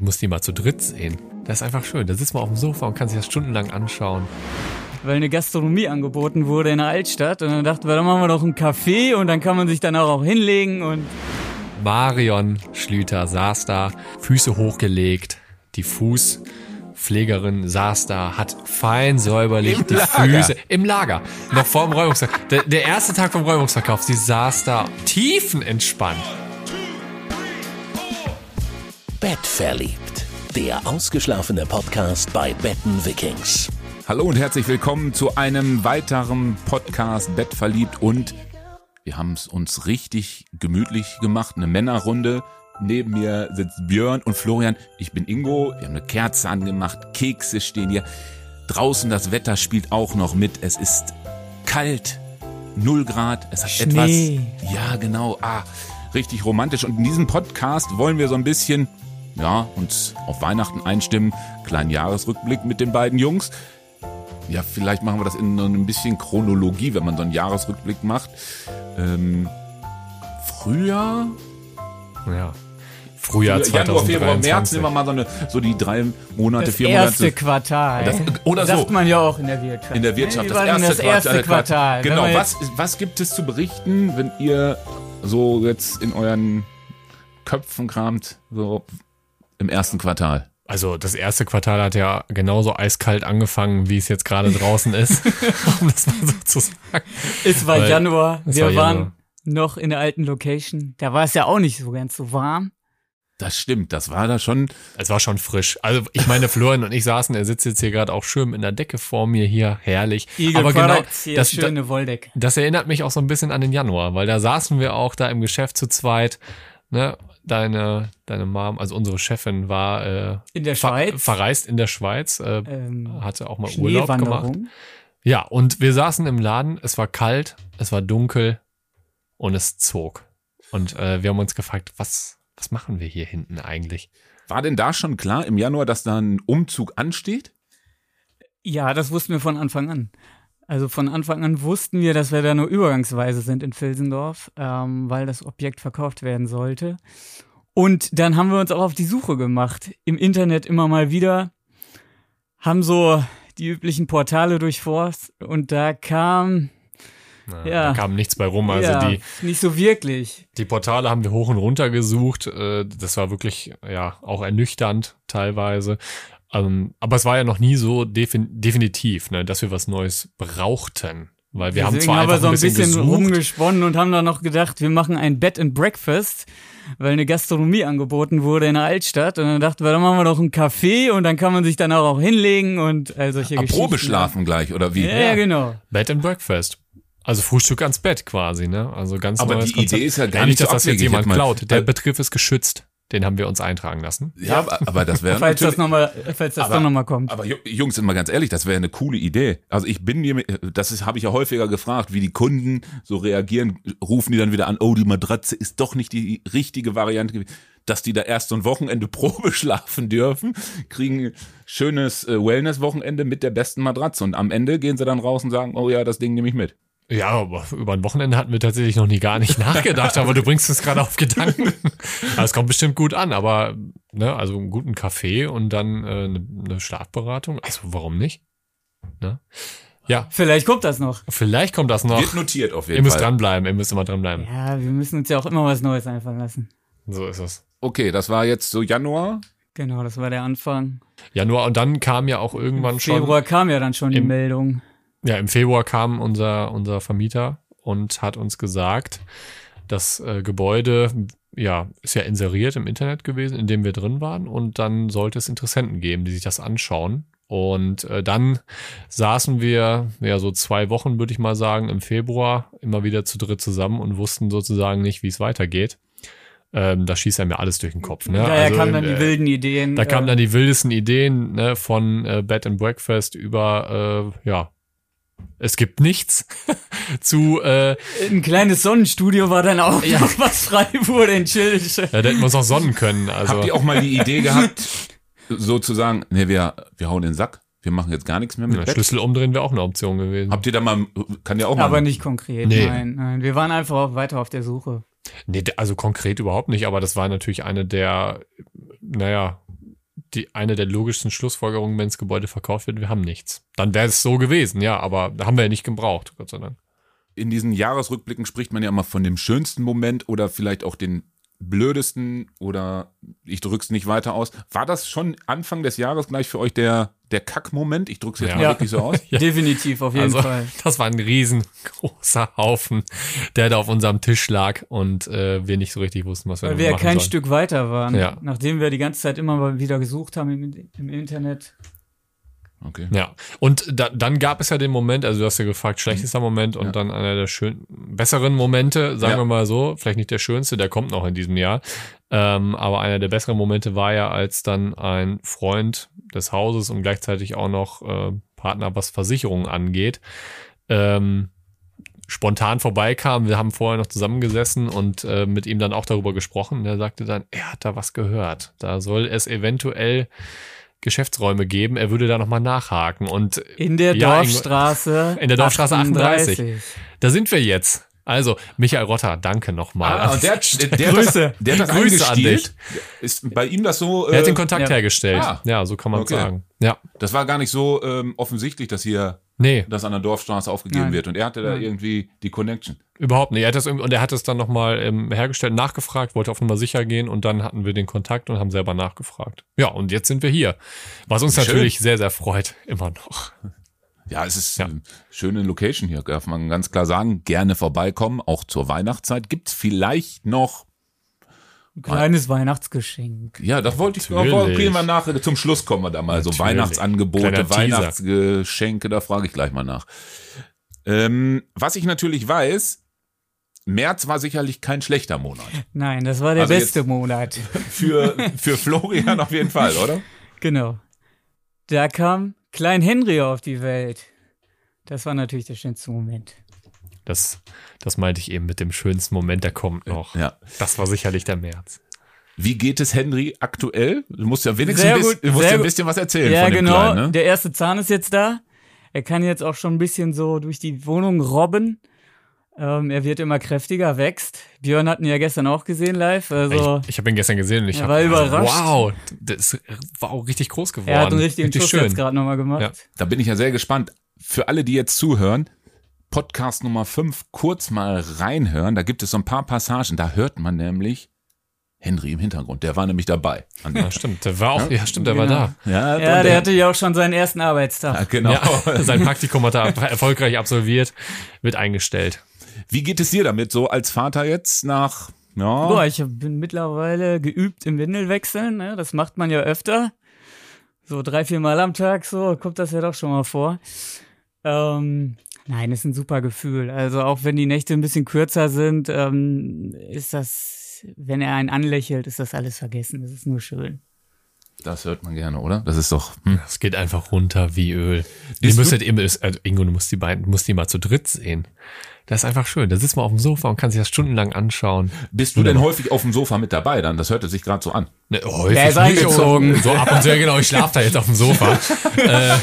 Du musst die mal zu dritt sehen. Das ist einfach schön. Da sitzt man auf dem Sofa und kann sich das stundenlang anschauen. Weil eine Gastronomie angeboten wurde in der Altstadt und dann dachten wir, dann machen wir doch ein Café und dann kann man sich dann auch hinlegen und Marion Schlüter saß da, Füße hochgelegt, die Fußpflegerin saß da, hat fein säuberlich Im die Lager. Füße im Lager, noch vor dem Räumungsverkauf. Der, der erste Tag vom Räumungsverkauf, sie saß da tiefenentspannt. Bettverliebt. Der ausgeschlafene Podcast bei Betten Vikings. Hallo und herzlich willkommen zu einem weiteren Podcast Bett verliebt und wir haben es uns richtig gemütlich gemacht, eine Männerrunde. Neben mir sitzt Björn und Florian. Ich bin Ingo. Wir haben eine Kerze angemacht, Kekse stehen hier. Draußen das Wetter spielt auch noch mit. Es ist kalt, null Grad. Es hat Schnee. etwas. Ja, genau. Ah, richtig romantisch. Und in diesem Podcast wollen wir so ein bisschen, ja, uns auf Weihnachten einstimmen. Kleinen Jahresrückblick mit den beiden Jungs. Ja, vielleicht machen wir das in so ein bisschen Chronologie, wenn man so einen Jahresrückblick macht. Ähm, Frühjahr, Ja. Frühjahr Januar, Februar, März 2023. nehmen wir mal so, eine, so die drei Monate, das vier erste Monate. Quartal. Das- oder so. Sagt man ja auch in der Wirtschaft. In der Wirtschaft, das erste, das erste Quartal. Wenn Genau, was, was gibt es zu berichten, wenn ihr so jetzt in euren Köpfen kramt, so im ersten Quartal? Also das erste Quartal hat ja genauso eiskalt angefangen, wie es jetzt gerade draußen ist, um das mal so zu sagen. Es war Weil- Januar. es Wir war waren Januar. noch in der alten Location. Da war es ja auch nicht so ganz so warm. Das stimmt, das war da schon. Es war schon frisch. Also ich meine, Florian und ich saßen, er sitzt jetzt hier gerade auch schön in der Decke vor mir hier, herrlich. Eagle Aber genau, Products hier, das, schöne Wolldecke. das erinnert mich auch so ein bisschen an den Januar, weil da saßen wir auch da im Geschäft zu zweit. Ne? Deine, deine Mom, also unsere Chefin war äh, In der ver Schweiz. verreist in der Schweiz, äh, Ähm, hatte auch mal Urlaub gemacht. Ja, und wir saßen im Laden, es war kalt, es war dunkel und es zog. Und äh, wir haben uns gefragt, was, was machen wir hier hinten eigentlich? War denn da schon klar im Januar, dass da ein Umzug ansteht? Ja, das wussten wir von Anfang an. Also von Anfang an wussten wir, dass wir da nur übergangsweise sind in Vilsendorf, ähm, weil das Objekt verkauft werden sollte. Und dann haben wir uns auch auf die Suche gemacht. Im Internet immer mal wieder. Haben so die üblichen Portale durchforst und da kam, Na, Ja. Da kam nichts bei rum. Also ja, die, nicht so wirklich. die Portale haben wir hoch und runter gesucht. Äh, das war wirklich, ja, auch ernüchternd teilweise. Ähm, aber es war ja noch nie so defin definitiv, ne, dass wir was Neues brauchten. Weil wir haben Deswegen zwar haben wir einfach so ein bisschen, gesucht, rumgesponnen und haben dann noch gedacht, wir machen ein Bed and Breakfast, weil eine Gastronomie angeboten wurde in der Altstadt. Und dann dachten wir, dann machen wir doch ein Café und dann kann man sich dann auch hinlegen und all solche Ah, Geschichten. Probe schlafen gleich, oder wie? Ja, ja, genau. Bed and Breakfast. Also Frühstück ans Bett quasi, ne? Also ganz Aber neues die Konzept. Idee ist ja gar Ja, nicht dass so das jetzt jemand klaut. Der Äh, Begriff ist geschützt. Den haben wir uns eintragen lassen. Ja, aber, aber das wäre Falls das nochmal, falls das Aber- doch nochmal kommt. Aber Ju- Jungs, immer ganz ehrlich, das wäre eine coole Idee. Also ich bin mir, das habe ich ja häufiger gefragt, wie die Kunden so reagieren. Rufen die dann wieder an, oh, die Matratze ist doch nicht die richtige Variante gewesen. Dass die da erst so ein Wochenende Probe schlafen dürfen, kriegen ein schönes äh, Wellness-Wochenende mit der besten Matratze. Und am Ende gehen sie dann raus und sagen, oh ja, das Ding nehme ich mit. Ja, aber über ein Wochenende hatten wir tatsächlich noch nie gar nicht nachgedacht, aber du bringst es gerade auf Gedanken. Also es kommt bestimmt gut an, aber ne, also einen guten Kaffee und dann äh, eine, eine Schlafberatung. Also warum nicht? Ne? Ja, Vielleicht kommt das noch. vielleicht kommt das noch. Wird notiert auf jeden Ihr müsst Fall. dranbleiben, ihr müsst immer dranbleiben. Ja, wir müssen uns ja auch immer was Neues einfallen lassen. So ist es. Okay, das war jetzt so Januar. Genau, das war der Anfang. Januar und dann kam ja auch irgendwann Im schon. Februar kam ja dann schon die Meldung. Ja, im Februar kam unser, unser Vermieter und hat uns gesagt, das äh, Gebäude, ja, ist ja inseriert im Internet gewesen, in dem wir drin waren und dann sollte es Interessenten geben, die sich das anschauen. Und äh, dann saßen wir, ja, so zwei Wochen, würde ich mal sagen, im Februar immer wieder zu dritt zusammen und wussten sozusagen nicht, wie es weitergeht. Ähm, da schießt einem ja alles durch den Kopf. Ne? Daher Also, kamen dann die äh, wilden Ideen. Da kamen äh, dann die wildesten Ideen ne, von äh, Bed and Breakfast über, äh, ja, es gibt nichts zu, äh, Ein kleines Sonnenstudio war dann auch noch, was frei wurde in Schildisch. ja, da hätten wir uns auch sonnen können. Also, Habt ihr auch mal die Idee gehabt, sozusagen, nee, wir, wir hauen den Sack, wir machen jetzt gar nichts mehr mit ja, Bett? Schlüssel umdrehen wäre auch eine Option gewesen. Habt ihr da mal, kann ja auch mal. Aber nicht konkret, Nee. nein, nein. Wir waren einfach weiter auf der Suche. Nee, also konkret überhaupt nicht, aber das war natürlich eine der, naja, die eine der logischsten Schlussfolgerungen, wenn das Gebäude verkauft wird, wir haben nichts. Dann wäre es so gewesen, ja, aber haben wir ja nicht gebraucht, Gott sei Dank. In diesen Jahresrückblicken spricht man ja immer von dem schönsten Moment oder vielleicht auch den blödesten oder ich drück's nicht weiter aus. War das schon Anfang des Jahres gleich für euch der, der Kack-Moment? Ich drück's jetzt Ja. mal Ja. wirklich so aus. Definitiv, auf jeden also, Fall. das war ein riesengroßer Haufen, der da auf unserem Tisch lag und äh, wir nicht so richtig wussten, was wir Weil wir ja kein sollen. Stück weiter waren. Ja. Nachdem wir die ganze Zeit immer mal wieder gesucht haben im, im Internet. Okay. Ja, und da, dann gab es ja den Moment, also du hast ja gefragt, schlechtester Moment und Ja. dann einer der schön, besseren Momente, sagen Ja. wir mal so, vielleicht nicht der schönste, der kommt noch in diesem Jahr, ähm, aber einer der besseren Momente war ja, als dann ein Freund des Hauses und gleichzeitig auch noch äh, Partner, was Versicherungen angeht, ähm, spontan vorbeikam. Wir haben vorher noch zusammengesessen und äh, mit ihm dann auch darüber gesprochen. Und er sagte dann, er hat da was gehört. Da soll es eventuell Geschäftsräume geben. Er würde da nochmal nachhaken. Und In der Ja, Dorfstraße. in der Dorfstraße 38. da sind wir jetzt. Also, Michael Rotter, danke nochmal. Ah, und der, hat- der, hat Grüße. das, der hat das Grüße an eingestielt. Ist bei ihm das so, er hat den äh, Kontakt ja. hergestellt. Ah. ja, so kann man Okay. sagen. Ja, das war gar nicht so ähm, offensichtlich, dass hier nee, das an der Dorfstraße aufgegeben Nein. wird. Und er hatte da Nein. irgendwie die Connection. überhaupt nicht. Er hat das irgendwie, und er hat es dann nochmal ähm, hergestellt, nachgefragt, wollte auf Nummer sicher gehen und dann hatten wir den Kontakt und haben selber nachgefragt. Ja, und jetzt sind wir hier. Was uns Schön. natürlich sehr, sehr freut, immer noch. Ja, es ist Ja. eine schöne Location hier, darf man ganz klar sagen. Gerne vorbeikommen, auch zur Weihnachtszeit. Gibt's vielleicht noch, Ein kleines Weihnachtsgeschenk. ja, das wollte ich, Natürlich. aber gehen wir nachher, zum Schluss kommen wir da mal. So Natürlich. Weihnachtsangebote, Kleiner Teaser. Weihnachtsgeschenke, da frage ich gleich mal nach. Ähm, was ich natürlich weiß, März war sicherlich kein schlechter Monat. Nein, das war der Also beste Monat. Für, für Florian auf jeden Fall, oder? Genau. Da kam Klein Henry auf die Welt. Das war natürlich der schönste Moment. Das, das meinte ich eben mit dem schönsten Moment, der kommt noch. Ja. Das war sicherlich der März. Wie geht es Henry aktuell? Du musst ja wenigstens Sehr ein bisschen, gut, du musst ja ein bisschen was erzählen ja, von dem genau. Kleinen, ne? Der erste Zahn ist jetzt da. Er kann jetzt auch schon ein bisschen so durch die Wohnung robben. Ähm, er wird immer kräftiger, wächst. Björn hatten ja gestern auch gesehen live. Also Ich, ich habe ihn gestern gesehen und ich Er hab, war überrascht. Wow, das war auch richtig groß geworden. er hat einen richtigen richtig Schuss schön. jetzt gerade nochmal gemacht. Ja. Da bin ich ja sehr gespannt. Für alle, die jetzt zuhören, Podcast Nummer 5 kurz mal reinhören. Da gibt es so ein paar Passagen. Da hört man nämlich Henry im Hintergrund. Der war nämlich dabei. Ja, stimmt. Der war auch, ja, stimmt, der war Genau. da. ja, Ja, der hatte ja auch schon seinen ersten Arbeitstag. Ja, genau. Ja, sein Praktikum hat er erfolgreich absolviert, wird eingestellt. Wie geht es dir damit so als Vater jetzt nach, ja, Boah, ich bin mittlerweile geübt im Windelwechseln. Ne? Das macht man ja öfter. So drei, vier Mal am Tag, so kommt das ja doch schon mal vor. Ähm, nein, ist ein super Gefühl. Also auch wenn die Nächte ein bisschen kürzer sind, ähm, ist das, wenn er einen anlächelt, ist das alles vergessen. Das ist nur schön. das hört man gerne, oder? Das ist doch, hm. Es geht einfach runter wie Öl. Ihr müsstet eben, also Ingo, du musst die beiden, du musst die mal zu dritt sehen. Das ist einfach schön. Da sitzt man auf dem Sofa und kann sich das stundenlang anschauen. bist du denn häufig auf dem Sofa mit dabei dann? Das hörte sich gerade so an. Ne, häufig Der ist nicht. eingezogen. So ab und zu, ja genau, ich schlafe da jetzt auf dem Sofa. äh,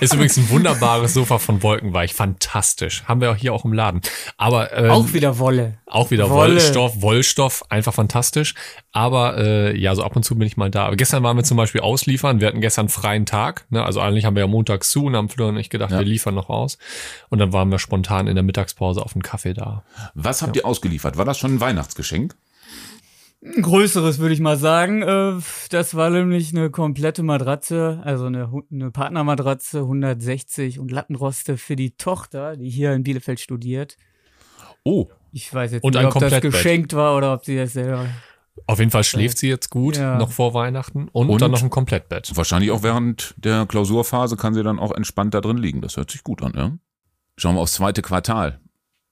ist übrigens ein wunderbares Sofa von Wolkenweich. Fantastisch. Haben wir auch hier auch im Laden. Aber ähm, Auch wieder Wolle. Auch wieder Wolle. Wollstoff, Wollstoff, einfach fantastisch. Aber äh, ja, so ab und zu bin ich mal da. Aber gestern waren wir zum Beispiel ausliefern. Wir hatten gestern freien Tag. Ne? Also eigentlich haben wir ja montags zu und haben und ich gedacht, Ja. wir liefern noch aus. Und dann waren wir spontan in der Mittagspause auf einen Kaffee da. Was habt ihr ausgeliefert? War das schon ein Weihnachtsgeschenk? Ein größeres, würde ich mal sagen. Äh, Das war nämlich eine komplette Matratze, also eine, eine Partnermatratze, 160 und Lattenroste für die Tochter, die hier in Bielefeld studiert. Oh, Ich weiß jetzt Und nicht, ob das geschenkt war oder ob sie das selber. Auf jeden Fall schläft sie jetzt gut, Ja. noch vor Weihnachten. Und, Und? dann noch ein Komplettbett. wahrscheinlich auch während der Klausurphase kann sie dann auch entspannt da drin liegen. Das hört sich gut an, ja? Schauen wir aufs zweite Quartal.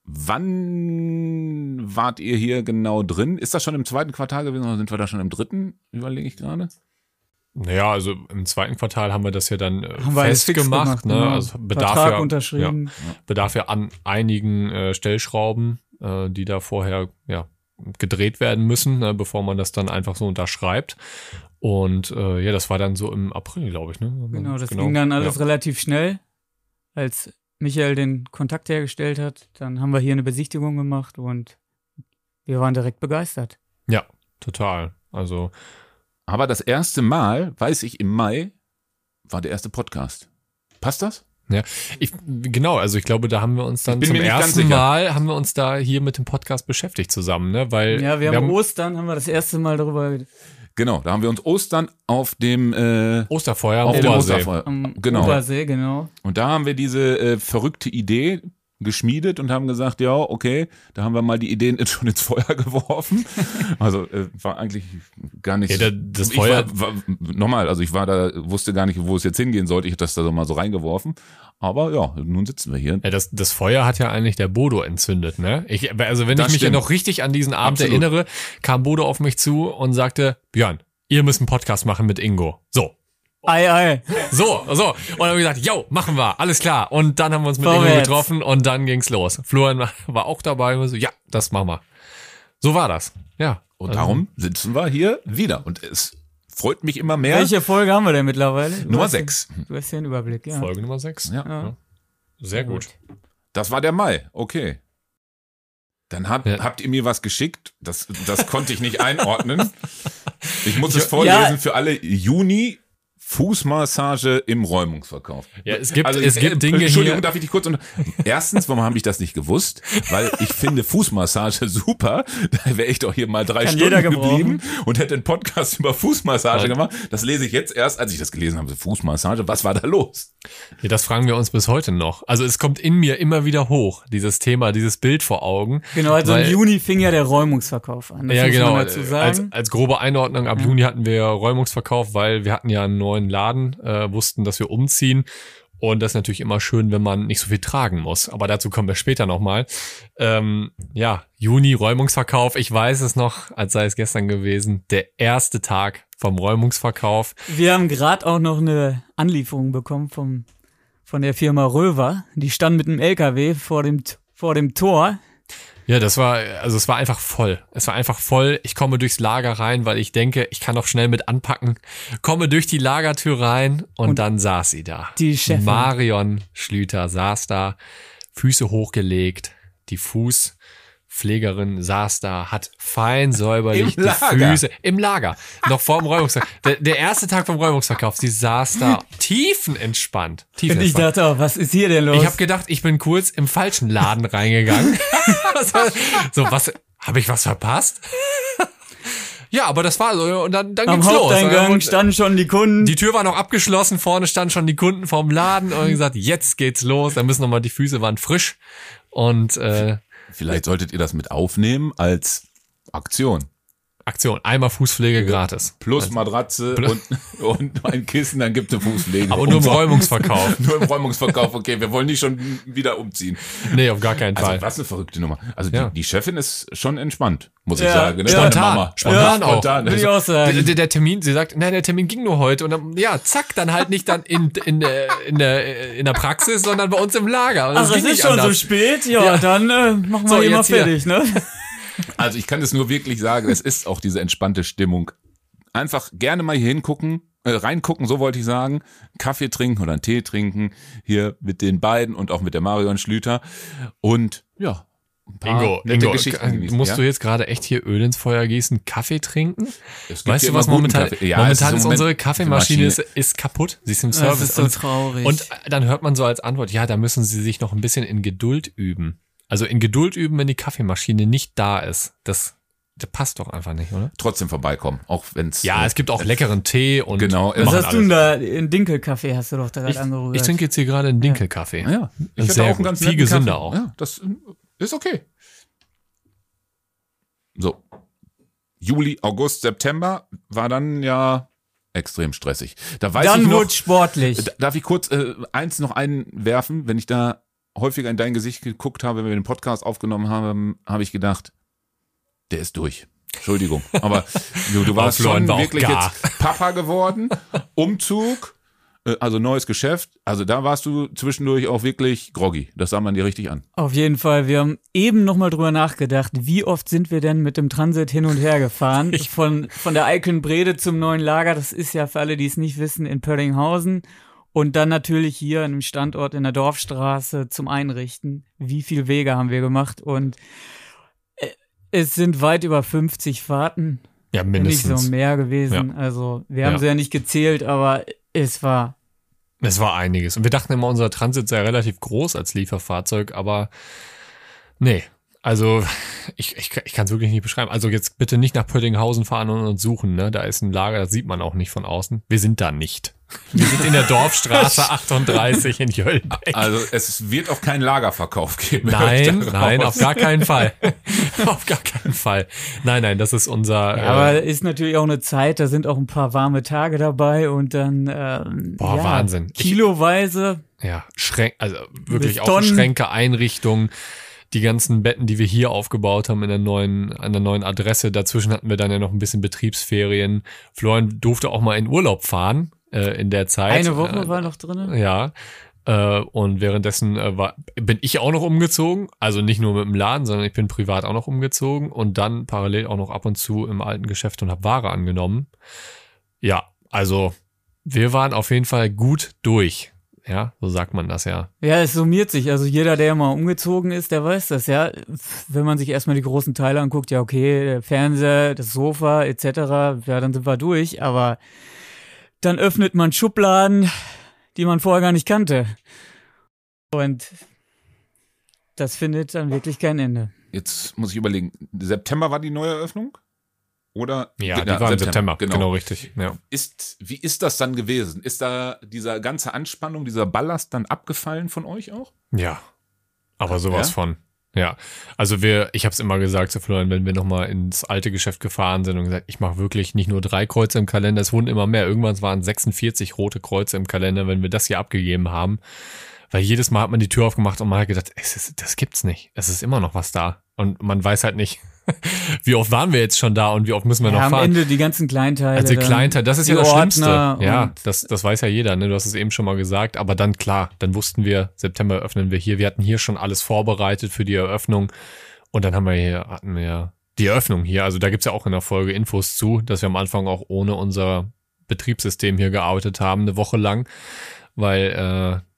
Wann wart ihr hier genau drin? Ist das schon im zweiten Quartal gewesen oder sind wir da schon im dritten? Überlege ich gerade. Naja, also im zweiten Quartal haben wir das ja dann äh, Haben festgemacht. gemacht, Ne? genau. Also bedarf Vertrag ja, unterschrieben. Ja, bedarf ja an einigen äh, Stellschrauben, äh, die da vorher ja, gedreht werden müssen, ne, bevor man das dann einfach so unterschreibt. Und äh, ja, das war dann so im April, glaube ich. Ne? Genau, das ging dann alles Ja. relativ schnell. Als Michael den Kontakt hergestellt hat, dann haben wir hier eine Besichtigung gemacht und wir waren direkt begeistert. ja, total. Also Aber das erste Mal, weiß ich, im Mai war der erste Podcast. Passt das? Ja, ich, genau, also ich glaube, da haben wir uns dann zum ersten. Mal haben wir uns da hier mit dem Podcast beschäftigt zusammen, ne? Weil Ja, wir, haben Ostern, haben wir das erste Mal darüber Genau, da haben wir uns Ostern auf dem, äh, Osterfeuer auf dem Obersee. Osterfeuer. am Genau. Obersee, genau. Und da haben wir diese äh, verrückte Idee geschmiedet und haben gesagt, ja, okay, da haben wir mal die Ideen schon ins Feuer geworfen. Also äh, war eigentlich gar nicht. Ja, da- das Feuer- War, war, nochmal, also ich war da, wusste gar nicht, wo es jetzt hingehen sollte. Ich hatte das da so mal so reingeworfen. Aber ja, nun sitzen wir hier. Ja, das, das Feuer hat ja eigentlich der Bodo entzündet, ne? Ich, also wenn Das ich mich ja noch richtig an diesen Abend Absolut. erinnere, kam Bodo auf mich zu und sagte, Björn, ihr müsst einen Podcast machen mit Ingo. So. Ei, ei. So, so. Und dann haben wir gesagt, yo, machen wir, alles klar. Und dann haben wir uns mit Ingo Vorwärts. getroffen und dann ging's los. Florian war auch dabei und so, ja, das machen wir. So war das. Ja. Und Also, darum sitzen wir hier wieder. Und es freut mich immer mehr. Welche Folge haben wir denn mittlerweile? Du Nummer hast ja- sechs. Du hast ja einen Überblick, ja. Folge Nummer 6. Ja. Sehr gut. Das war der Mai, okay. Dann hab, Ja. habt ihr mir was geschickt, das, das konnte ich nicht einordnen. Ich muss es vorlesen Ja. für alle. Juni, Fußmassage im Räumungsverkauf. Ja, es gibt, Also, es äh, gibt Dinge Entschuldigung, hier. darf ich dich kurz unter Erstens, warum habe ich das nicht gewusst? Weil ich finde Fußmassage super. Da wäre ich doch hier mal drei Kann Stunden geblieben und hätte einen Podcast über Fußmassage Ja. gemacht. Das lese ich jetzt erst, als ich das gelesen habe. Fußmassage, was war da los? Ja, das fragen wir uns bis heute noch. Also es kommt in mir immer wieder hoch, dieses Thema, dieses Bild vor Augen. Genau, also Weil- im Juni fing ja der Räumungsverkauf an. Das ja, genau. Als, sagen. als grobe Einordnung, ab Juni hatten wir Räumungsverkauf, weil wir hatten ja einen neuen Laden, äh, wussten, dass wir umziehen. Und das ist natürlich immer schön, wenn man nicht so viel tragen muss. Aber dazu kommen wir später nochmal. Ähm, ja, Juni, Räumungsverkauf. Ich weiß es noch, als sei es gestern gewesen. Der erste Tag vom Räumungsverkauf. Wir haben gerade auch noch eine Anlieferung bekommen vom, von der Firma Röver. Die stand mit einem LKW vor dem, vor dem Tor. Ja, das war, also es war einfach voll. Es war einfach voll. Ich komme durchs Lager rein, weil ich denke, ich kann noch schnell mit anpacken. Komme durch die Lagertür rein und, Und dann saß sie da. die Chefin. Marion Schlüter saß da, Füße hochgelegt, die Fußpflegerin saß da, hat fein säuberlich Im die Lager. Füße im Lager, noch vor dem Räumungsverkauf. Der, der erste Tag vom Räumungsverkauf, sie saß da tiefenentspannt. Und ich tiefenentspannt. dachte, oh, was ist hier denn los? Ich habe gedacht, ich bin kurz im falschen Laden reingegangen. So, was, habe ich was verpasst? ja, aber das war so, und dann, dann Am ging's los. Und standen schon die Kunden. die Tür war noch abgeschlossen, vorne standen schon die Kunden vorm Laden und gesagt, jetzt geht's los, da müssen nochmal die Füße waren frisch und äh, Vielleicht solltet ihr das mit aufnehmen als Aktion. Aktion, einmal Fußpflege gratis. Plus Matratze und, und ein Kissen, dann gibt es Fußpflege. Aber nur im. Räumungsverkauf. Nur im Räumungsverkauf, okay, wir wollen nicht schon wieder umziehen. Nee, auf gar keinen Also, Fall. was eine verrückte Nummer. Also, Ja. die, die Chefin ist schon entspannt, muss ich Ja, sagen. ne? spontan. Mama. Spontan auch. spontan. Würde ich Also, auch sagen. Der, der, Termin, sie sagt, nein, der Termin ging nur heute und dann, ja, zack, dann halt nicht dann in, in, der- in, der, in der Praxis, sondern bei uns im Lager. Und das Ach, es ist nicht schon so anders. spät? Ja, Ja. dann äh, machen wir So, hier mal jetzt hier. fertig, ne? also, ich kann es nur wirklich sagen, es ist auch diese entspannte Stimmung. Einfach gerne mal hier hingucken, äh, reingucken, so wollte ich sagen. Kaffee trinken oder einen Tee trinken. Hier mit den beiden und auch mit der Marion Schlüter. Und, ja. Ein paar Ingo, nette Ingo Geschichten genießen, musst ja? du jetzt gerade echt hier Öl ins Feuer gießen, Kaffee trinken? Weißt du, was momentan. Ja, es momentan ist Moment- unsere Kaffeemaschine ist, ist kaputt. Sie ist im Das Service. ist so und, traurig. und dann hört man so als Antwort, ja, da müssen sie sich noch ein bisschen in Geduld üben. Also in Geduld üben, wenn die Kaffeemaschine nicht da ist. Das, das passt doch einfach nicht, oder? trotzdem vorbeikommen, auch wenn's Ja, äh, es gibt auch leckeren Tee und Genau, Was hast du denn alles. da? Einen Dinkelkaffee hast du doch da gerade angerührt. Ich trinke jetzt hier gerade einen Dinkelkaffee. Ja, ich Das ist hatte sehr auch einen gut. ganz Viel gesünder Kaffee. auch. Ja, das äh, ist okay. So. Juli, August, September war dann ja extrem stressig. Da weiß dann ich noch, sportlich. Darf ich kurz äh, eins noch einwerfen? Wenn ich da häufiger in dein Gesicht geguckt habe, wenn wir den Podcast aufgenommen haben, habe ich gedacht, der ist durch. Entschuldigung. Aber du, du warst schon war wirklich gar. jetzt Papa geworden. Umzug, äh, also neues Geschäft. Also da warst du zwischendurch auch wirklich groggy. Das sah man dir richtig an. Auf jeden Fall. Wir haben eben noch mal drüber nachgedacht, wie oft sind wir denn mit dem Transit hin und her gefahren? Von, von der Eickelnbrede zum neuen Lager. Das ist ja für alle, die es nicht wissen, in Pöllinghausen. Und dann natürlich hier an einem Standort in der Dorfstraße zum Einrichten. Wie viel Wege haben wir gemacht? Und äh, es sind weit über 50 Fahrten Ja, Wenn nicht mindestens. so mehr gewesen. Also wir haben Ja. sie ja nicht gezählt, aber es war Es war einiges. Und wir dachten immer, unser Transit sei relativ groß als Lieferfahrzeug, aber nee. Also ich, ich, ich kann es wirklich nicht beschreiben. Also jetzt bitte nicht nach Pöttinghausen fahren und uns suchen. Ne? Da ist ein Lager, das sieht man auch nicht von außen. Wir sind da nicht. Wir sind in der Dorfstraße 38 in Jöllenbeck. Also es wird auch keinen Lagerverkauf geben. Nein, nein, auf gar keinen Fall. auf gar keinen Fall. Nein, nein, das ist unser. Ja, äh, aber ist natürlich auch eine Zeit, da sind auch ein paar warme Tage dabei und dann ähm, Boah, ja, Wahnsinn. Ich- Kiloweise. Ja, Schränke, also wirklich auch Tonnen. Schränke, Einrichtungen, die ganzen Betten, die wir hier aufgebaut haben in der neuen, an der neuen Adresse. Dazwischen hatten wir dann ja noch ein bisschen Betriebsferien. Florian durfte auch mal in Urlaub fahren äh, in der Zeit. Eine Woche Äh, war noch drin. Ja. Äh, und währenddessen äh, war, bin ich auch noch umgezogen. Also nicht nur mit dem Laden, sondern ich bin privat auch noch umgezogen und dann parallel auch noch ab und zu im alten Geschäft und habe Ware angenommen. Ja, also wir waren auf jeden Fall gut durch. Ja, so sagt man das ja. Ja, es summiert sich. Also jeder, der mal umgezogen ist, der weiß das, ja. Wenn man sich erstmal die großen Teile anguckt, ja, okay, der Fernseher, das Sofa etc., ja, dann sind wir durch. Aber dann öffnet man Schubladen, die man vorher gar nicht kannte. Und das findet dann wirklich kein Ende. Jetzt muss ich überlegen. September war die neue Eröffnung? Oder? Ja, die war im September. Genau. richtig. Ja. Ist, wie ist das dann gewesen? Ist da dieser ganze Anspannung, dieser Ballast dann abgefallen von euch auch? ja. Aber sowas Ja? von. Ja, also wir, ich habe es immer gesagt zu Florian, wenn wir nochmal ins alte Geschäft gefahren sind und gesagt, ich mache wirklich nicht nur drei Kreuze im Kalender, es wurden immer mehr. Irgendwann waren 46 rote Kreuze im Kalender, wenn wir das hier abgegeben haben. Weil jedes Mal hat man die Tür aufgemacht und man hat gedacht, es ist, das gibt's nicht. Es ist immer noch was da. Und man weiß halt nicht, wie oft waren wir jetzt schon da und wie oft müssen wir Ja, noch am fahren. Ende die ganzen Kleinteile. Also die dann, Kleinteil, das ist ja das Schlimmste. Ja, das, das weiß ja jeder, ne? Du hast es eben schon mal gesagt. Aber dann klar, dann wussten wir, September öffnen wir hier. Wir hatten hier schon alles vorbereitet für die Eröffnung. Und dann haben wir hier, hatten wir die Eröffnung hier. Also da gibt's ja auch in der Folge Infos zu, dass wir am Anfang auch ohne unser Betriebssystem hier gearbeitet haben, eine Woche lang, weil äh,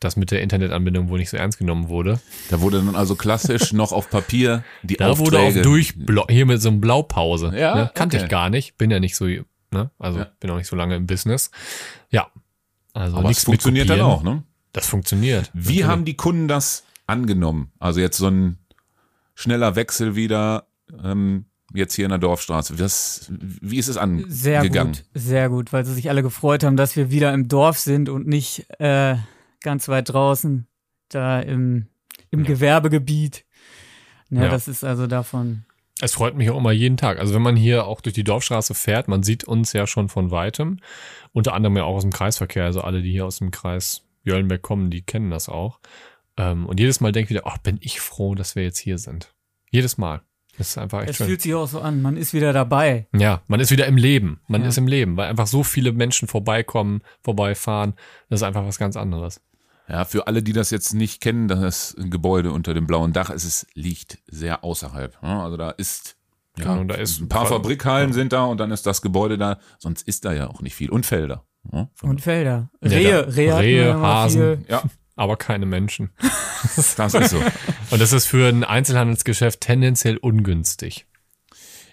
das mit der Internetanbindung wohl nicht so ernst genommen wurde. Da wurde dann also klassisch noch auf Papier die Da Aufträge. wurde auf Durchblau, hier mit so einem Blaupause. Ja, ne? Kannte okay. ich gar nicht. Bin ja nicht so, ne? Also Ja. bin auch nicht so lange im Business. Ja. Also Aber es nichts funktioniert dann auch, ne? Das funktioniert. Wie Natürlich. haben die Kunden das angenommen? Also jetzt so ein schneller Wechsel wieder ähm, jetzt hier in der Dorfstraße. Das, wie ist es Sehr angegangen? gut, sehr gut, weil sie sich alle gefreut haben, dass wir wieder im Dorf sind und nicht äh, ganz weit draußen, da im, im Ja. Gewerbegebiet. Ja, Ja. das ist also davon. Es freut mich auch immer jeden Tag. Also wenn man hier auch durch die Dorfstraße fährt, man sieht uns ja schon von weitem. Unter anderem ja auch aus dem Kreisverkehr. Also alle, die hier aus dem Kreis Jöllenberg kommen, die kennen das auch. Ähm, und jedes Mal denke ich wieder, ach, bin ich froh, dass wir jetzt hier sind. Jedes Mal. Das ist einfach echt Es schön. fühlt sich auch so an, man ist wieder dabei. Ja, man ist wieder im Leben. Man Ja. ist im Leben, weil einfach so viele Menschen vorbeikommen, vorbeifahren. Das ist einfach was ganz anderes. Ja, für alle, die das jetzt nicht kennen, das Gebäude unter dem blauen Dach, es ist, liegt sehr außerhalb. Ja, Also da ist, ja, Ahnung, da ist ein paar Ver- Fabrikhallen sind da und dann ist das Gebäude da. Sonst ist da ja auch nicht viel. Und Felder. Ja, Und Felder. Ja, Rehe, Rehe, Rehe, Hasen. viel. ja Aber keine Menschen. das ist so. Und das ist für ein Einzelhandelsgeschäft tendenziell ungünstig.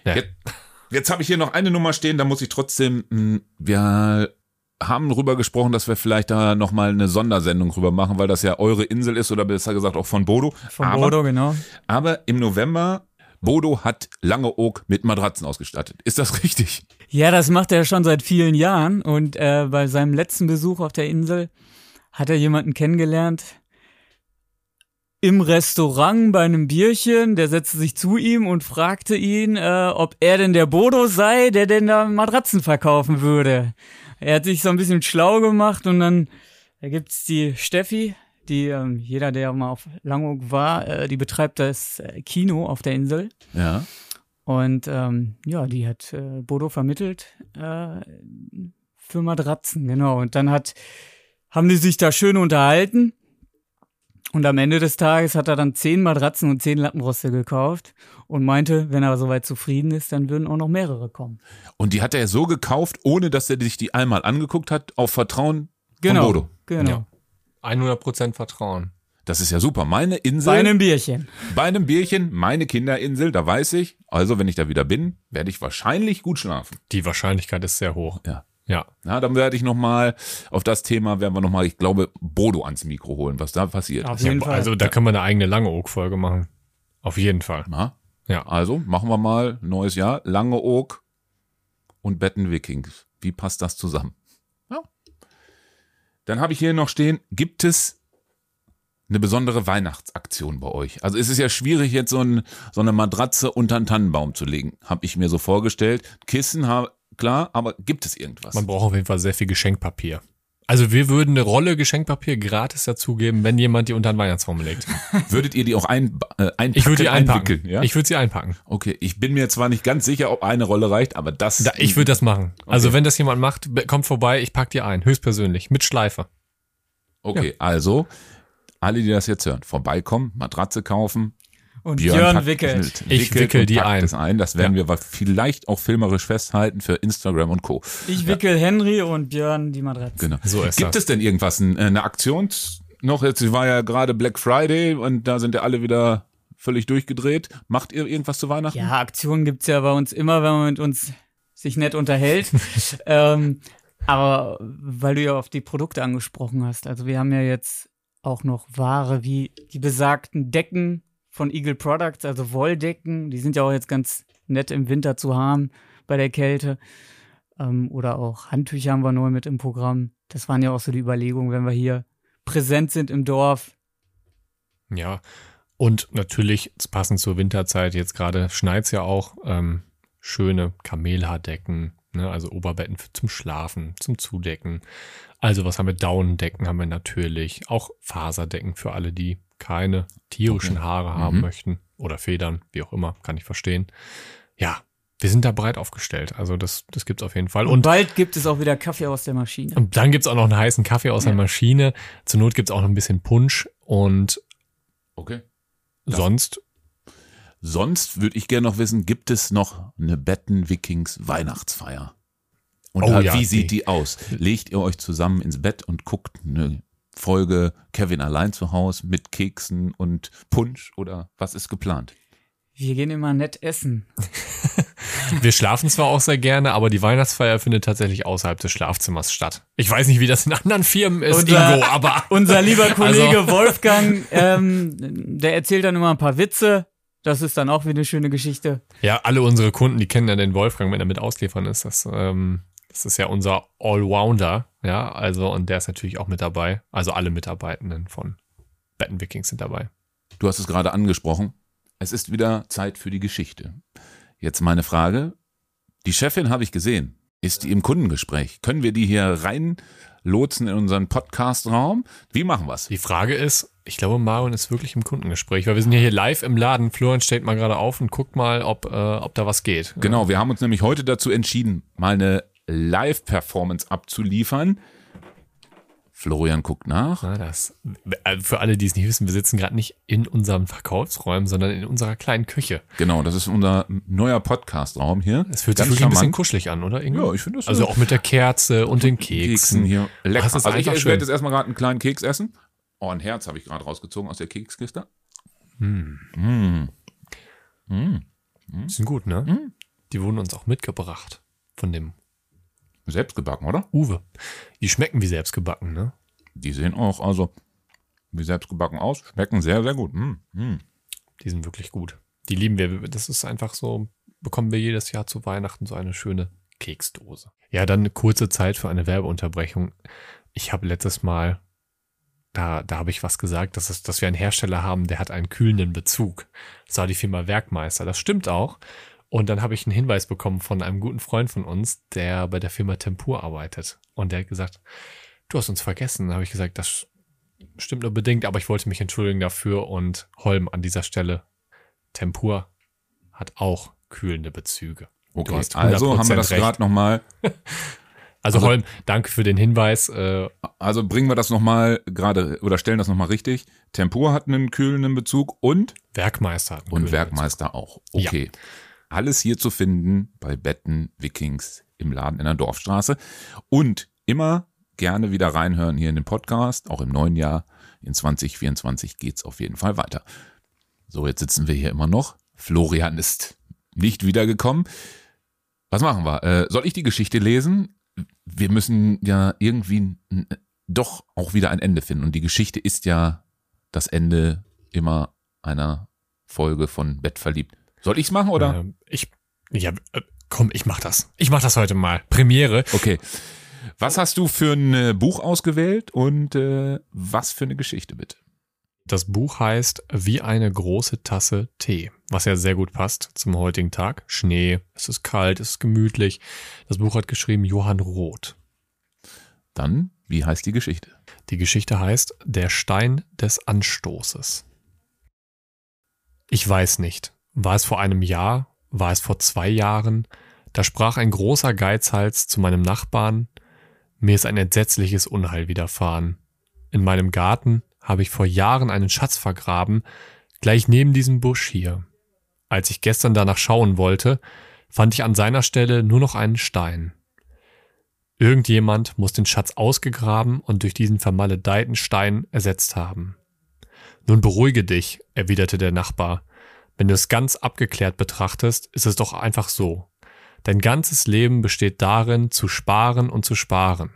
Ja. Jetzt, jetzt habe ich hier noch eine Nummer stehen, da muss ich trotzdem, mh, wir haben drüber gesprochen, dass wir vielleicht da nochmal eine Sondersendung drüber machen, weil das ja eure Insel ist oder besser gesagt auch von Bodo. Von aber, Bodo, genau. aber im November, Bodo hat Langeoog mit Matratzen ausgestattet. Ist das richtig? Ja, das macht er schon seit vielen Jahren und äh, bei seinem letzten Besuch auf der Insel hat er jemanden kennengelernt im Restaurant bei einem Bierchen. Der setzte sich zu ihm und fragte ihn, äh, ob er denn der Bodo sei, der denn da Matratzen verkaufen würde. Er hat sich so ein bisschen schlau gemacht und dann da gibt's die Steffi, die ähm, jeder, der mal auf Langeoog war, äh, die betreibt das äh, Kino auf der Insel. Ja. Und ähm, ja, die hat äh, Bodo vermittelt äh, für Matratzen, genau. Und dann hat, haben die sich da schön unterhalten. Und am Ende des Tages hat er dann zehn Matratzen und zehn Lattenroste gekauft und meinte, wenn er soweit zufrieden ist, dann würden auch noch mehrere kommen. Und die hat er so gekauft, ohne dass er sich die einmal angeguckt hat, auf Vertrauen Genau. von Bodo. Genau. Ja. 100% Vertrauen. Das ist ja super. Meine Insel. Bei einem Bierchen. Bei einem Bierchen, meine Kinderinsel, da weiß ich. Also, wenn ich da wieder bin, werde ich wahrscheinlich gut schlafen. Die Wahrscheinlichkeit ist sehr hoch. Ja. Ja. Ja, dann werde ich nochmal auf das Thema, werden wir nochmal, ich glaube, Bodo ans Mikro holen, was da passiert. Auf jeden Fall. Also da können wir eine eigene lange Oak-Folge machen. Auf jeden Fall. Na? Ja. Also, machen wir mal neues Jahr. Lange Oak und Betten Vikings. Wie passt das zusammen? Ja. Dann habe ich hier noch stehen, gibt es eine besondere Weihnachtsaktion bei euch? Also es ist ja schwierig, jetzt so, ein, so eine Matratze unter einen Tannenbaum zu legen, habe ich mir so vorgestellt. Kissen, ha- klar, aber gibt es irgendwas? Man braucht auf jeden Fall sehr viel Geschenkpapier. Also wir würden eine Rolle Geschenkpapier gratis dazugeben, wenn jemand die unter den Weihnachtsbaum legt. Würdet ihr die auch ein, äh, einpacken, Ich würde die einpacken. Ja? Ich würde sie einpacken. okay, ich bin mir zwar nicht ganz sicher, ob eine Rolle reicht, aber das... Da, ich würde das machen. Also wenn das jemand macht, kommt vorbei, ich pack die ein, höchstpersönlich, mit Schleife. Okay, also, alle, die das jetzt hören, vorbeikommen, Matratze kaufen, Und Björn, Björn, wickelt. Ich wickelt wickel die ein. Es ein. Das werden wir vielleicht auch filmerisch festhalten für Instagram und Co. Ich wickel Henry und Björn die Matratze. Genau. So ist Gibt das. es denn irgendwas, ein- eine Aktion noch? Jetzt war ja gerade Black Friday und da sind ja alle wieder völlig durchgedreht. Macht ihr irgendwas zu Weihnachten? Ja, Aktionen gibt's ja bei uns immer, wenn man mit uns sich nett unterhält. ähm, aber weil du ja auf die Produkte angesprochen hast, also wir haben ja jetzt auch noch Ware wie die besagten Decken von Eagle Products, also Wolldecken, die sind ja auch jetzt ganz nett im Winter zu haben bei der Kälte. Ähm, oder auch Handtücher haben wir neu mit im Programm. Das waren ja auch so die Überlegungen, wenn wir hier präsent sind im Dorf. Ja. Und natürlich, passend zur Winterzeit, jetzt gerade schneit's ja auch, ähm, schöne Kamelhaardecken, ne, also Oberbetten für, zum Schlafen, zum Zudecken. Also was haben wir? Daunendecken haben wir natürlich. Auch Faserdecken für alle, die keine tierischen Okay. Haare haben Mhm. möchten. Oder Federn, wie auch immer, kann ich verstehen. Ja, wir sind da breit aufgestellt. Also das, das gibt's auf jeden Fall. Und Und bald gibt es auch wieder Kaffee aus der Maschine. und dann gibt's auch noch einen heißen Kaffee aus der Maschine. Zur Not gibt's auch noch ein bisschen Punsch. Und Okay. sonst, Sonst würde ich gerne noch wissen, gibt es noch eine Betten Vikings Weihnachtsfeier? Und Oh ja, wie die- sieht die aus? Legt ihr euch zusammen ins Bett und guckt eine Folge Kevin allein zu Hause mit Keksen und Punsch oder was ist geplant? Wir gehen immer nett essen. wir schlafen zwar auch sehr gerne, aber die Weihnachtsfeier findet tatsächlich außerhalb des Schlafzimmers statt. Ich weiß nicht, wie das in anderen Firmen ist, Unser- Ingo, aber Unser lieber Kollege Also- Wolfgang, ähm, der erzählt dann immer ein paar Witze. Das ist dann auch wieder eine schöne Geschichte. ja, alle unsere Kunden, die kennen ja den Wolfgang, wenn er mit ausliefern ist. Das, ähm, das ist ja unser Allrounder, ja, also und der ist natürlich auch mit dabei. Also alle Mitarbeitenden von Betten Vikings sind dabei. Du hast es gerade angesprochen. Es ist wieder Zeit für die Geschichte. Jetzt meine Frage. Die Chefin habe ich gesehen. Ist die im Kundengespräch? Können wir die hier reinlotsen in unseren Podcast-Raum? Wie machen wir's? Die Frage ist, ich glaube, Marion ist wirklich im Kundengespräch, weil wir sind ja hier live im Laden. Florian steht mal gerade auf und guckt mal, ob, äh, ob da was geht. Genau, wir haben uns nämlich heute dazu entschieden, mal eine Live-Performance abzuliefern. Florian guckt nach. Na, das, äh, für alle, die es nicht wissen, wir sitzen gerade nicht in unseren Verkaufsräumen, sondern in unserer kleinen Küche. Genau, das ist unser neuer Podcast-Raum hier. Es fühlt sich wirklich ein bisschen kuschelig an, oder? Ingo? Ja, ich finde das Also so. auch mit der Kerze und den Keksen Keksen. hier. Lecker. Ist also ich, ich werde jetzt erstmal gerade einen kleinen Keks essen. Oh, ein Herz habe ich gerade rausgezogen aus der Kekskiste. Mm. Die sind gut, ne? Hm? Die wurden uns auch mitgebracht von dem Selbst gebacken, oder? Uwe. Die schmecken wie selbst gebacken, ne? Die sehen auch also wie selbst gebacken aus. Schmecken sehr, sehr gut. Mm. Mm. Die sind wirklich gut. Die lieben wir. Das ist einfach so, bekommen wir jedes Jahr zu Weihnachten so eine schöne Keksdose. Ja, dann eine kurze Zeit für eine Werbeunterbrechung. Ich habe letztes Mal, da, da habe ich was gesagt, dass, es, dass wir einen Hersteller haben, der hat einen kühlenden Bezug. Das war die Firma Werkmeister. Das stimmt auch. Und dann habe ich einen Hinweis bekommen von einem guten Freund von uns, der bei der Firma Tempur arbeitet. Und der hat gesagt, du hast uns vergessen. Da habe ich gesagt, das stimmt nur bedingt, aber ich wollte mich entschuldigen dafür und Holm an dieser Stelle. Tempur hat auch kühlende Bezüge. Okay, also haben wir 100% das gerade nochmal. Also, Also- Holm, danke für den Hinweis. Äh, Also bringen wir das nochmal gerade oder stellen das nochmal richtig. Tempur hat einen kühlenden Bezug und Werkmeister hat einen und Werkmeister auch. Okay. Alles hier zu finden bei Betten Vikings im Laden in der Dorfstraße. Und immer gerne wieder reinhören hier in den Podcast, auch im neuen Jahr. In 2024 geht's auf jeden Fall weiter. So, jetzt sitzen wir hier immer noch. Florian ist nicht wiedergekommen. Was machen wir? Äh, soll ich die Geschichte lesen? Wir müssen ja irgendwie doch auch wieder ein Ende finden. Und die Geschichte ist ja das Ende immer einer Folge von Bett verliebt. Soll ich's machen oder? Ähm, ich, ja, äh, komm, ich mach das. Ich mach das heute mal. Premiere. Okay. Was hast du für ein äh, Buch ausgewählt und äh, was für eine Geschichte bitte? Das Buch heißt Wie eine große Tasse Tee, was ja sehr gut passt zum heutigen Tag. Schnee, es ist kalt, es ist gemütlich. Das Buch hat geschrieben Johann Roth. Dann, wie heißt die Geschichte? Die Geschichte heißt Der Stein des Anstoßes. Ich weiß nicht. War es vor einem Jahr? War es vor zwei Jahren? Da sprach ein großer Geizhals zu meinem Nachbarn, mir ist ein entsetzliches Unheil widerfahren. In meinem Garten habe ich vor Jahren einen Schatz vergraben, gleich neben diesem Busch hier. Als ich gestern danach schauen wollte, fand ich an seiner Stelle nur noch einen Stein. Irgendjemand muss den Schatz ausgegraben und durch diesen vermaledeiten Stein ersetzt haben. Nun beruhige dich, erwiderte der Nachbar. Wenn du es ganz abgeklärt betrachtest, ist es doch einfach so. Dein ganzes Leben besteht darin, zu sparen und zu sparen.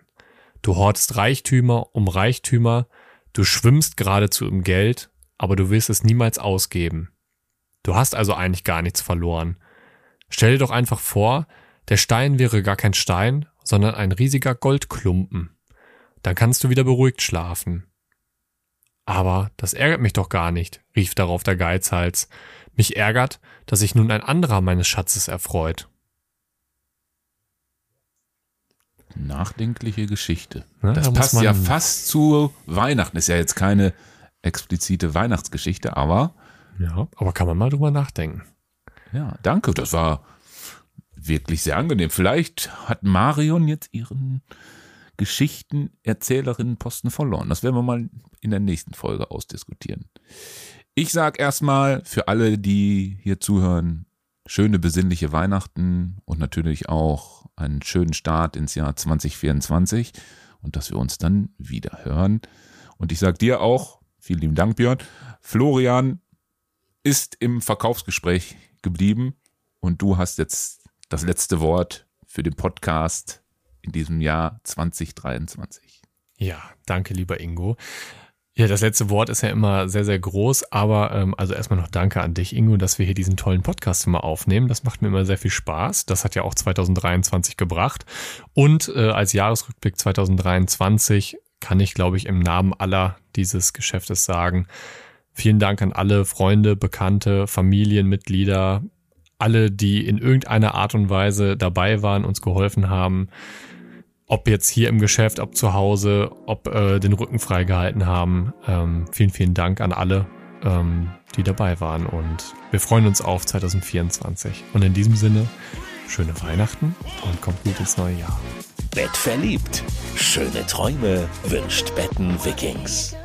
Du hortest Reichtümer um Reichtümer, du schwimmst geradezu im Geld, aber du willst es niemals ausgeben. Du hast also eigentlich gar nichts verloren. Stell dir doch einfach vor, der Stein wäre gar kein Stein, sondern ein riesiger Goldklumpen. Dann kannst du wieder beruhigt schlafen. Aber das ärgert mich doch gar nicht, rief darauf der Geizhals. Mich ärgert, dass sich nun ein anderer meines Schatzes erfreut. Nachdenkliche Geschichte. Ja, das da passt ja fast zu Weihnachten. Ist ja jetzt keine explizite Weihnachtsgeschichte, aber Ja, aber kann man mal drüber nachdenken. ja, danke. Das war wirklich sehr angenehm. Vielleicht hat Marion jetzt ihren Geschichtenerzählerinnenposten verloren. Das werden wir mal in der nächsten Folge ausdiskutieren. Ich sag erstmal für alle, die hier zuhören, schöne besinnliche Weihnachten und natürlich auch einen schönen Start ins Jahr 2024 und dass wir uns dann wieder hören. Und ich sag dir auch, vielen lieben Dank, Björn. Florian ist im Verkaufsgespräch geblieben und du hast jetzt das letzte Wort für den Podcast in diesem Jahr 2023. Ja, danke, lieber Ingo. Ja, das letzte Wort ist ja immer sehr, sehr groß, aber ähm, also erstmal noch danke an dich, Ingo, dass wir hier diesen tollen Podcast immer aufnehmen. Das macht mir immer sehr viel Spaß. Das hat ja auch 2023 gebracht. Und äh, als Jahresrückblick 2023 kann ich, glaube ich, im Namen aller dieses Geschäftes sagen, vielen Dank an alle Freunde, Bekannte, Familienmitglieder, alle, die in irgendeiner Art und Weise dabei waren, uns geholfen haben ob jetzt hier im Geschäft, ob zu Hause, ob äh, den Rücken freigehalten haben. Ähm, vielen, vielen Dank an alle, ähm, die dabei waren und wir freuen uns auf 2024. Und in diesem Sinne, schöne Weihnachten und kommt gut ins neue Jahr. Bett verliebt. Schöne Träume wünscht Betten Vikings.